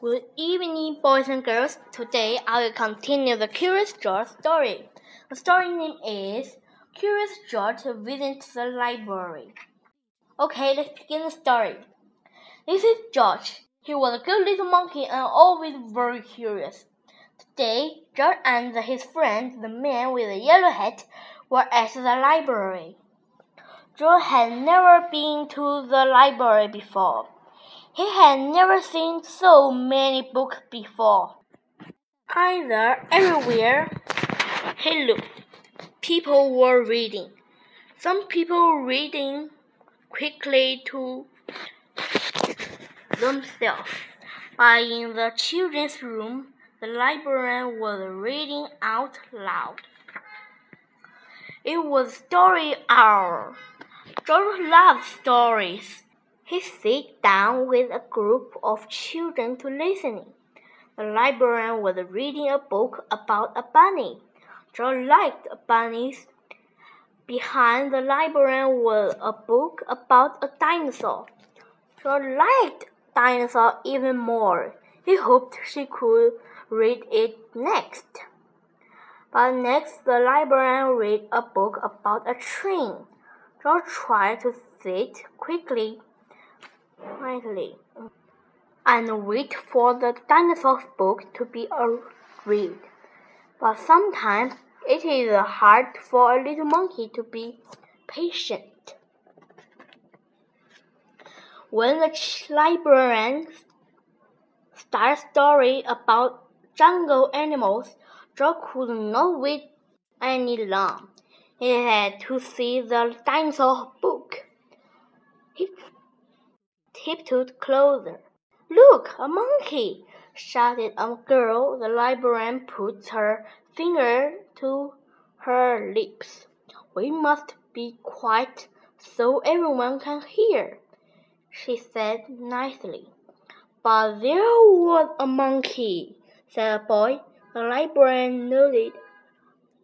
Good evening, boys and girls. Today I will continue the Curious George story. The story name is Curious George Visits the Library. Okay, let's begin the story. This is George. He was a good little monkey and always very curious. Today, George and his friend, the man with the yellow hat, were at the library. George had never been to the library before. He had never seen so many books before. Either everywhere he looked, people were reading. Some people reading quickly to themselves. But in the children's room, the librarian was reading out loud. It was story hour. George loved stories. He sat down with a group of children to listen. The librarian was reading a book about a bunny. George liked bunnies. Behind the librarian was a book about a dinosaur. George liked dinosaur even more. He hoped she could read it next. But next, the librarian read a book about a train. George tried to sit quickly quietly and wait for the dinosaur book to be read. But sometimes it is hard for a little monkey to be patient. When the librarian started a story about jungle animals, Joe could not wait any longer. He had to see the dinosaur book. He tiptoed closer. Look, a monkey! shouted a girl. The librarian put her finger to her lips. We must be quiet so everyone can hear, she said nicely. But there was a monkey, said a boy. The librarian nodded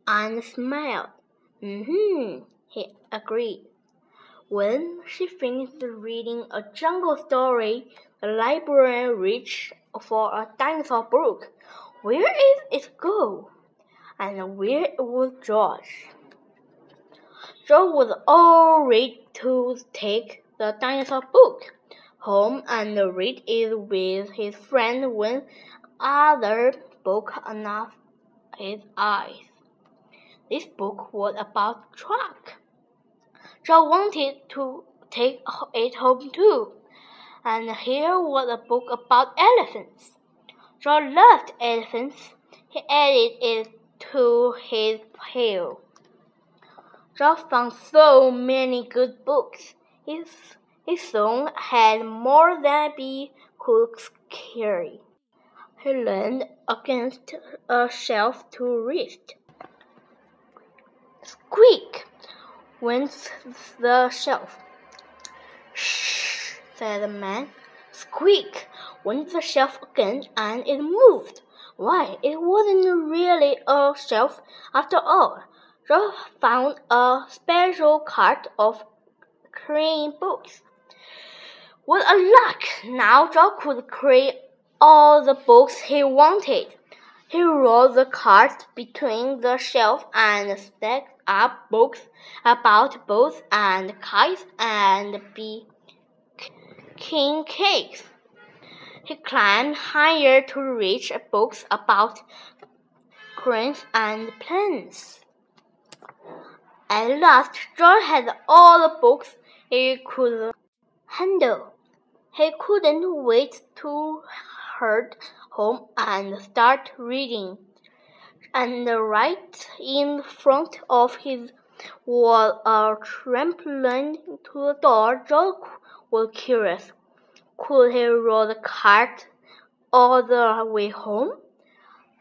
and smiled. Mm-hmm, he agreed. When she finished reading a jungle story, the librarian reached for a dinosaur book. Where is it go? And where was George? George was all ready to take the dinosaur book home and read it with his friend when other book enough his eyes. This book was about truck. Joe wanted to take it home too. And here was a book about elephants. Joe loved elephants. He added it to his pile. Joe found so many good books. His, he soon had more than he could carry. He leaned against a shelf to rest. Squeak! Went the shelf. Shh, said the man. Squeak went the shelf again, and it moved. Why, it wasn't really a shelf after all. Joe found a special cart of clean books. What a luck! Now Joe could carry all the books he wanted. He rolled the cart between the shelf and stacked up books about boats and kites and king cakes. He climbed higher to reach books about cranes and planes. At last, John had all the books he could handle. He couldn't wait to hurry home and start reading and right in front of his wall a trampoline to the door. Joe was curious. Could he roll the cart all the way home?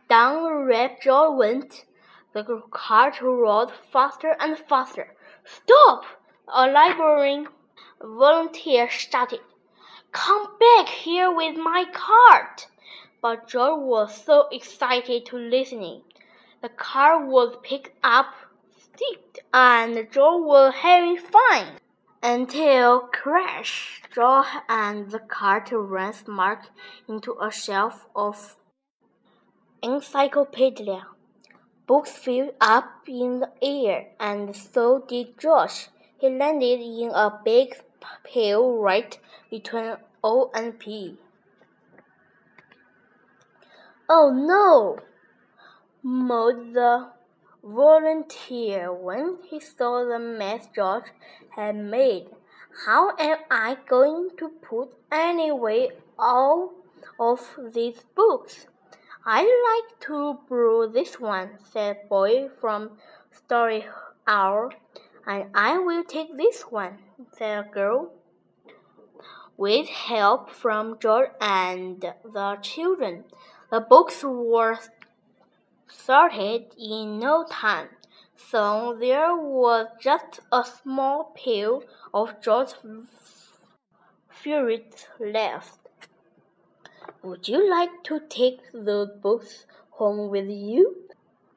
Down the ramp Joe went. The cart rolled faster and faster. Stop! A librarian volunteer shouted. Come back here with my cart! But Joe was so excited to listening. The car was picked up, stepped, and Joe was having fun. until crash, George and the cart ran smack into a shelf of encyclopedia. Books flew up in the air, and so did George. He landed in a big pile right between O and P. Oh no! moaned the volunteer when he saw the mess George had made. How am I going to put anyway all of these books? I'd like to brew this one, said Boy from Story Hour. And I will take this one, said girl. With help from George and the children, the books were sorted in no time. so there was just a small pile of George's favorites left. Would you like to take the books home with you?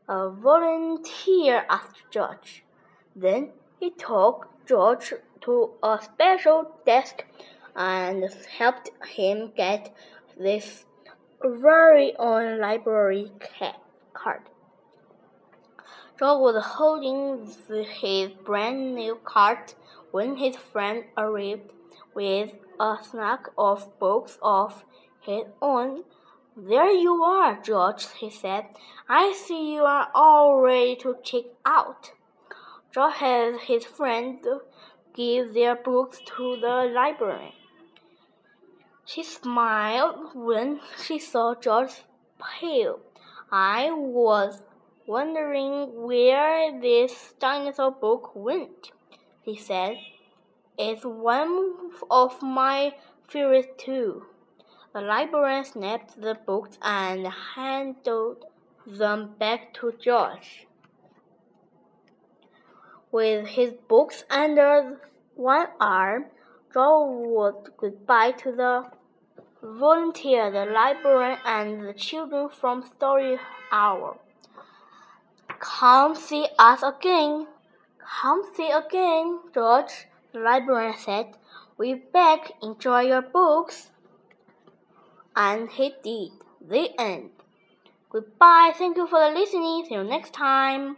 A volunteer asked George. Then he took George to a special desk and helped him get this very own library card. George was holding his brand new cart when his friend arrived with a stack of books of his own. There you are, George, he said. I see you are all ready to check out. George had his friend give their books to the library. She smiled when she saw George's pail. I was wondering where this dinosaur book went, he said. It's one of my favorites too. The librarian snapped the books and handed them back to George. With his books under one arm, George waved goodbye to the volunteer, the librarian, and the children from Story Hour. Come see us again. Come see again, George, the librarian said. We beg, enjoy your books. And he did. The end. Goodbye. Thank you for listening. See you next time.